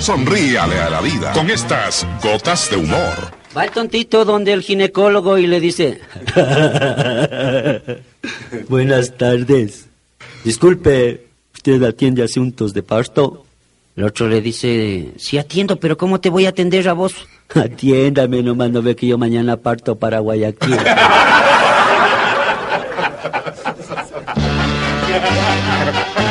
Sonríale a la vida con estas gotas de humor. Va el tontito donde el ginecólogo y le dice... Buenas tardes. Disculpe, ¿usted atiende asuntos de parto? El otro le dice, sí atiendo, pero ¿cómo te voy a atender a vos? Atiéndame nomás, no ve que yo mañana parto para Guayaquil.